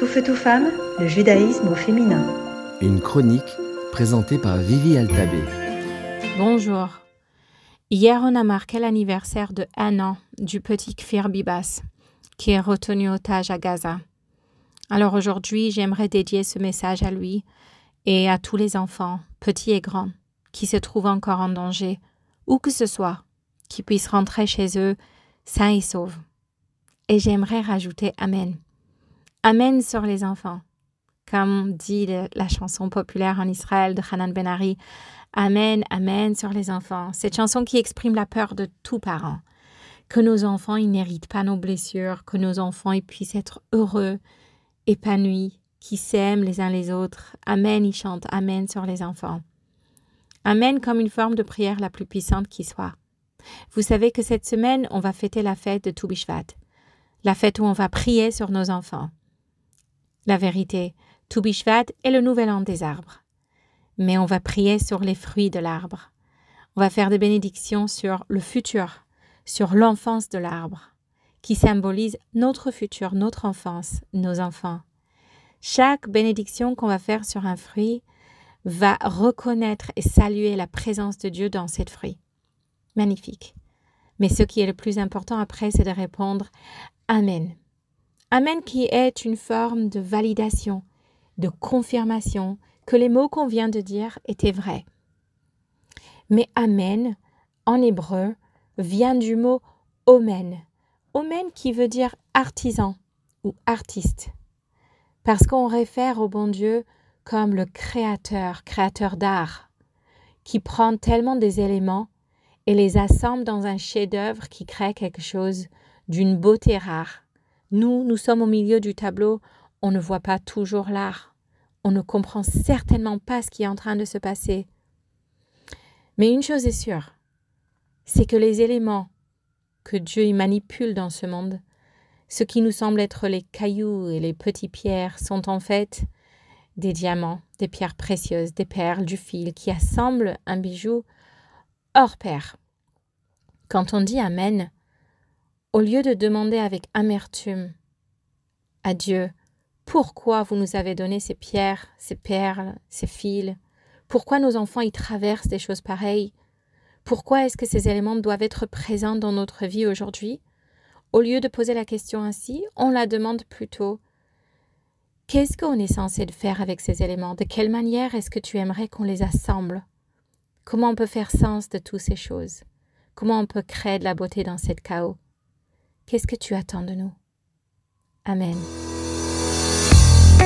Tout feu, tout femme, le judaïsme au féminin. Une chronique présentée par Vivi Altabé. Bonjour. Hier, on a marqué l'anniversaire de un an du petit Kfir Bibas, qui est retenu otage à Gaza. Alors aujourd'hui, j'aimerais dédier ce message à lui et à tous les enfants, petits et grands, qui se trouvent encore en danger, où que ce soit, qui puissent rentrer chez eux sains et saufs. Et j'aimerais rajouter Amen. Amen sur les enfants. Comme dit la chanson populaire en Israël de Hanan Benari, Amen, Amen sur les enfants. Cette chanson qui exprime la peur de tout parent. Que nos enfants n'héritent pas nos blessures, que nos enfants ils puissent être heureux, épanouis, qui s'aiment les uns les autres. Amen, ils chantent Amen sur les enfants. Amen comme une forme de prière la plus puissante qui soit. Vous savez que cette semaine, on va fêter la fête de Toubishvat, la fête où on va prier sur nos enfants. La vérité, Toubishvat est le nouvel an des arbres. Mais on va prier sur les fruits de l'arbre. On va faire des bénédictions sur le futur, sur l'enfance de l'arbre, qui symbolise notre futur, notre enfance, nos enfants. Chaque bénédiction qu'on va faire sur un fruit va reconnaître et saluer la présence de Dieu dans cette fruit. Magnifique. Mais ce qui est le plus important après, c'est de répondre Amen. Amen qui est une forme de validation, de confirmation que les mots qu'on vient de dire étaient vrais. Mais Amen, en hébreu, vient du mot Omen. Omen qui veut dire artisan ou artiste. Parce qu'on réfère au bon Dieu comme le créateur, créateur d'art, qui prend tellement des éléments et les assemble dans un chef-d'œuvre qui crée quelque chose d'une beauté rare nous, nous sommes au milieu du tableau, on ne voit pas toujours l'art. On ne comprend certainement pas ce qui est en train de se passer. Mais une chose est sûre, c'est que les éléments que Dieu y manipule dans ce monde, ce qui nous semble être les cailloux et les petites pierres, sont en fait des diamants, des pierres précieuses, des perles, du fil, qui assemblent un bijou hors pair. Quand on dit Amen, au lieu de demander avec amertume à Dieu pourquoi vous nous avez donné ces pierres, ces perles, ces fils, pourquoi nos enfants y traversent des choses pareilles, pourquoi est-ce que ces éléments doivent être présents dans notre vie aujourd'hui, au lieu de poser la question ainsi, on la demande plutôt Qu'est-ce qu'on est censé faire avec ces éléments? De quelle manière est-ce que tu aimerais qu'on les assemble? Comment on peut faire sens de toutes ces choses? Comment on peut créer de la beauté dans cette chaos? Qu'est-ce que tu attends de nous? Amen.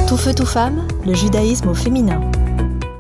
Tout feu, tout femme, le judaïsme au féminin.